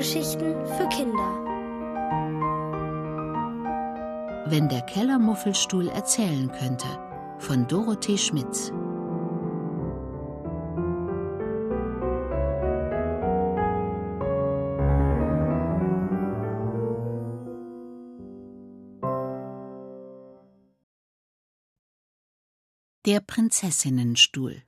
Hörgeschichten für Kinder. Wenn der Kellermuffelstuhl erzählen könnte von Dorothee Schmitz. Der Prinzessinnenstuhl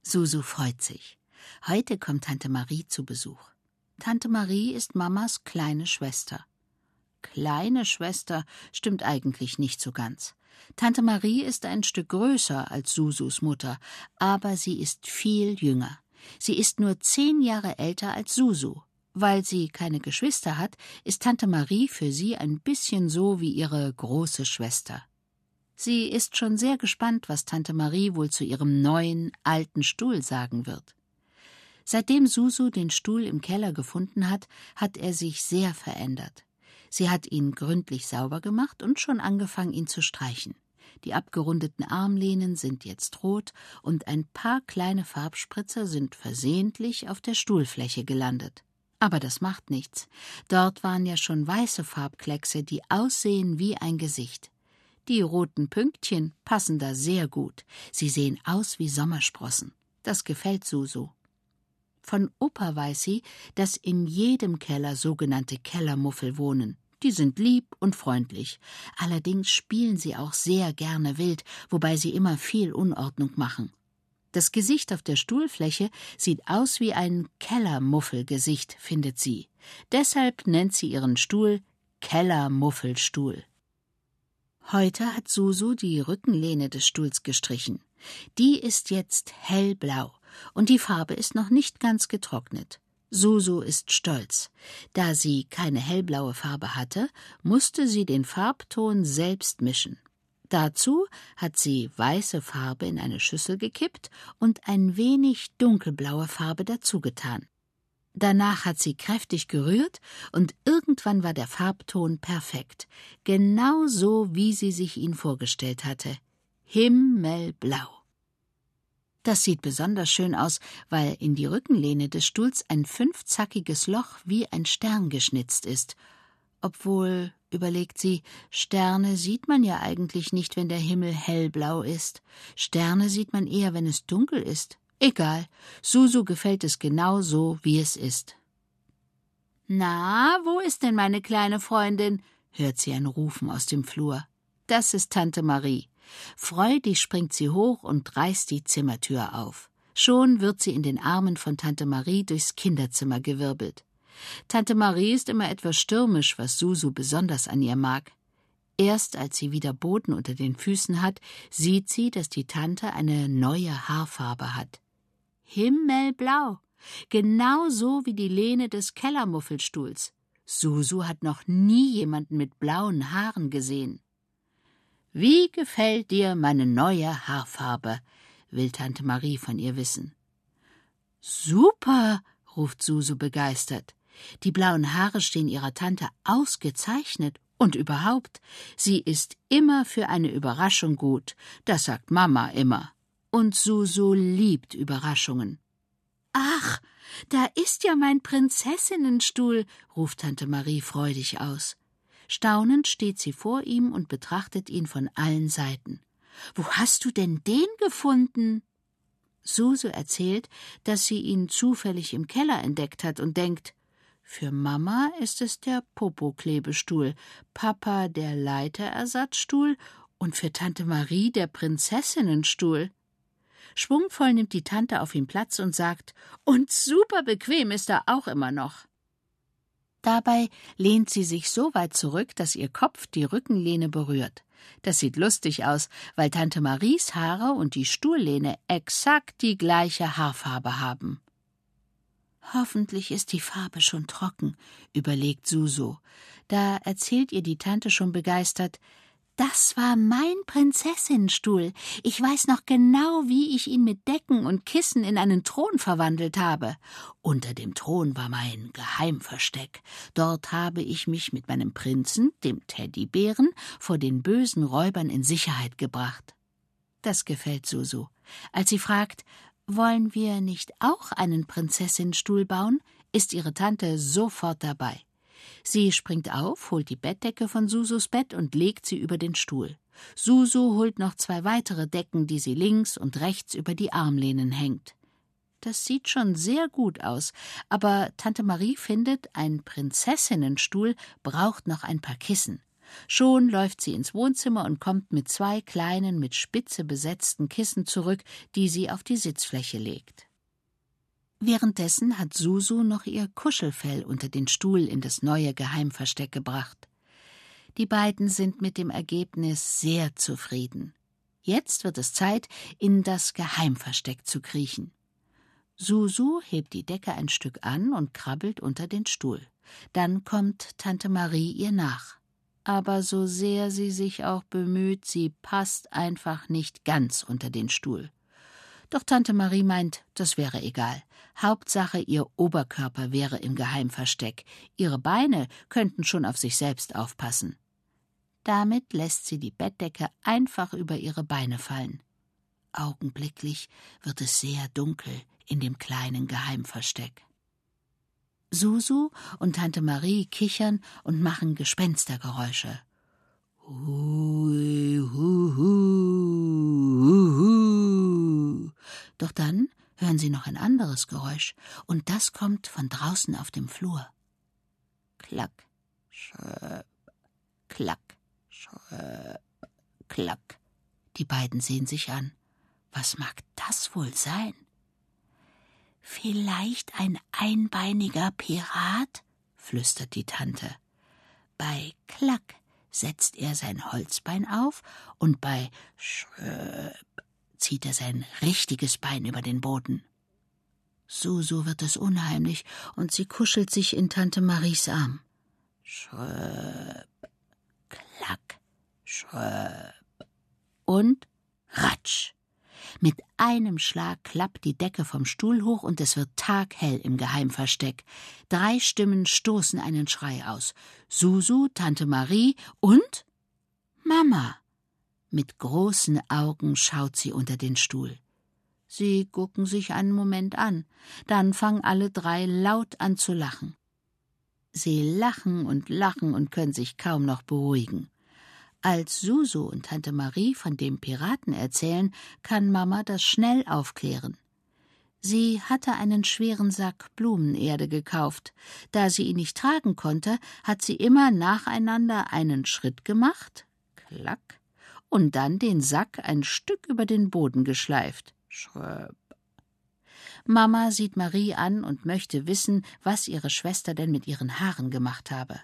Susu freut sich. Heute kommt Tante Marie zu Besuch. Tante Marie ist Mamas kleine Schwester. Kleine Schwester stimmt eigentlich nicht so ganz. Tante Marie ist ein Stück größer als Susus Mutter, aber sie ist viel jünger. Sie ist nur zehn Jahre älter als Susu. Weil sie keine Geschwister hat, ist Tante Marie für sie ein bisschen so wie ihre große Schwester. Sie ist schon sehr gespannt, was Tante Marie wohl zu ihrem neuen, alten Stuhl sagen wird. Seitdem Susu den Stuhl im Keller gefunden hat, hat er sich sehr verändert. Sie hat ihn gründlich sauber gemacht und schon angefangen, ihn zu streichen. Die abgerundeten Armlehnen sind jetzt rot und ein paar kleine Farbspritzer sind versehentlich auf der Stuhlfläche gelandet. Aber das macht nichts. Dort waren ja schon weiße Farbkleckse, die aussehen wie ein Gesicht. Die roten Pünktchen passen da sehr gut. Sie sehen aus wie Sommersprossen. Das gefällt Susu. Von Opa weiß sie, dass in jedem Keller sogenannte Kellermuffel wohnen. Die sind lieb und freundlich. Allerdings spielen sie auch sehr gerne wild, wobei sie immer viel Unordnung machen. Das Gesicht auf der Stuhlfläche sieht aus wie ein Kellermuffelgesicht, findet sie. Deshalb nennt sie ihren Stuhl Kellermuffelstuhl. Heute hat Susu die Rückenlehne des Stuhls gestrichen. Die ist jetzt hellblau und die Farbe ist noch nicht ganz getrocknet. Susu ist stolz. Da sie keine hellblaue Farbe hatte, musste sie den Farbton selbst mischen. Dazu hat sie weiße Farbe in eine Schüssel gekippt und ein wenig dunkelblaue Farbe dazugetan. Danach hat sie kräftig gerührt und irgendwann war der Farbton perfekt, genau so, wie sie sich ihn vorgestellt hatte. Himmelblau. Das sieht besonders schön aus, weil in die Rückenlehne des Stuhls ein fünfzackiges Loch wie ein Stern geschnitzt ist. Obwohl, überlegt sie, Sterne sieht man ja eigentlich nicht, wenn der Himmel hellblau ist. Sterne sieht man eher, wenn es dunkel ist. Egal, Susu gefällt es genau so, wie es ist. Na, wo ist denn meine kleine Freundin? hört sie ein Rufen aus dem Flur. Das ist Tante Marie. Freudig springt sie hoch und reißt die Zimmertür auf. Schon wird sie in den Armen von Tante Marie durchs Kinderzimmer gewirbelt. Tante Marie ist immer etwas stürmisch, was Susu besonders an ihr mag. Erst als sie wieder Boden unter den Füßen hat, sieht sie, dass die Tante eine neue Haarfarbe hat himmelblau, genau so wie die Lehne des Kellermuffelstuhls. Susu hat noch nie jemanden mit blauen Haaren gesehen. Wie gefällt dir meine neue Haarfarbe? will Tante Marie von ihr wissen. Super, ruft Susu begeistert. Die blauen Haare stehen ihrer Tante ausgezeichnet und überhaupt, sie ist immer für eine Überraschung gut, das sagt Mama immer. Und Susu liebt Überraschungen. Ach, da ist ja mein Prinzessinnenstuhl, ruft Tante Marie freudig aus. Staunend steht sie vor ihm und betrachtet ihn von allen Seiten. Wo hast du denn den gefunden? Susu erzählt, dass sie ihn zufällig im Keller entdeckt hat und denkt, für Mama ist es der Popoklebestuhl, Papa der Leiterersatzstuhl und für Tante Marie der Prinzessinnenstuhl. Schwungvoll nimmt die Tante auf ihm Platz und sagt, und super bequem ist er auch immer noch. Dabei lehnt sie sich so weit zurück, dass ihr Kopf die Rückenlehne berührt. Das sieht lustig aus, weil Tante Maries Haare und die Stuhllehne exakt die gleiche Haarfarbe haben. Hoffentlich ist die Farbe schon trocken, überlegt Suso. Da erzählt ihr die Tante schon begeistert, das war mein Prinzessinnenstuhl. Ich weiß noch genau, wie ich ihn mit Decken und Kissen in einen Thron verwandelt habe. Unter dem Thron war mein Geheimversteck. Dort habe ich mich mit meinem Prinzen, dem Teddybären, vor den bösen Räubern in Sicherheit gebracht. Das gefällt Susu. Als sie fragt, wollen wir nicht auch einen Prinzessinnenstuhl bauen? ist ihre Tante sofort dabei. Sie springt auf, holt die Bettdecke von Susus Bett und legt sie über den Stuhl. Susu holt noch zwei weitere Decken, die sie links und rechts über die Armlehnen hängt. Das sieht schon sehr gut aus, aber Tante Marie findet, ein Prinzessinnenstuhl braucht noch ein paar Kissen. Schon läuft sie ins Wohnzimmer und kommt mit zwei kleinen, mit Spitze besetzten Kissen zurück, die sie auf die Sitzfläche legt. Währenddessen hat Susu noch ihr Kuschelfell unter den Stuhl in das neue Geheimversteck gebracht. Die beiden sind mit dem Ergebnis sehr zufrieden. Jetzt wird es Zeit, in das Geheimversteck zu kriechen. Susu hebt die Decke ein Stück an und krabbelt unter den Stuhl. Dann kommt Tante Marie ihr nach. Aber so sehr sie sich auch bemüht, sie passt einfach nicht ganz unter den Stuhl. Doch Tante Marie meint, das wäre egal. Hauptsache, ihr Oberkörper wäre im Geheimversteck. Ihre Beine könnten schon auf sich selbst aufpassen. Damit lässt sie die Bettdecke einfach über ihre Beine fallen. Augenblicklich wird es sehr dunkel in dem kleinen Geheimversteck. Susu und Tante Marie kichern und machen Gespenstergeräusche. Hui, hu, hu, hu, Doch dann hören sie noch ein anderes Geräusch, und das kommt von draußen auf dem Flur. Klack, schröp, klack, schröp, klack. Die beiden sehen sich an. Was mag das wohl sein? Vielleicht ein einbeiniger Pirat? flüstert die Tante. Bei Klack setzt er sein Holzbein auf und bei Schröp zieht er sein richtiges Bein über den Boden. Susu wird es unheimlich und sie kuschelt sich in Tante Maries Arm. Schröp, klack, schröp. Und ratsch. Mit einem Schlag klappt die Decke vom Stuhl hoch und es wird taghell im Geheimversteck. Drei Stimmen stoßen einen Schrei aus. Susu, Tante Marie und Mama. Mit großen Augen schaut sie unter den Stuhl. Sie gucken sich einen Moment an, dann fangen alle drei laut an zu lachen. Sie lachen und lachen und können sich kaum noch beruhigen. Als Susu und Tante Marie von dem Piraten erzählen, kann Mama das schnell aufklären. Sie hatte einen schweren Sack Blumenerde gekauft. Da sie ihn nicht tragen konnte, hat sie immer nacheinander einen Schritt gemacht, klack, und dann den Sack ein Stück über den Boden geschleift, schröp. Mama sieht Marie an und möchte wissen, was ihre Schwester denn mit ihren Haaren gemacht habe.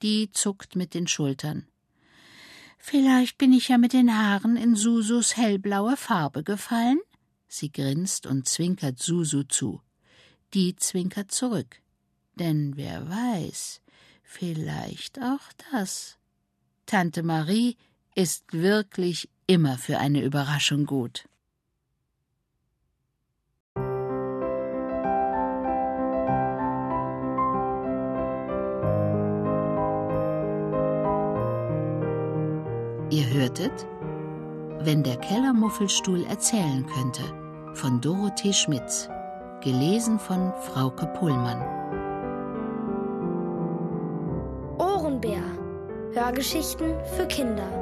Die zuckt mit den Schultern. Vielleicht bin ich ja mit den Haaren in Susus hellblaue Farbe gefallen? Sie grinst und zwinkert Susu zu. Die zwinkert zurück. Denn wer weiß, vielleicht auch das. Tante Marie ist wirklich immer für eine Überraschung gut. Ihr hörtet Wenn der Kellermuffelstuhl erzählen könnte von Dorothee Schmitz, gelesen von Frauke Pullmann. Ohrenbär. Hörgeschichten für Kinder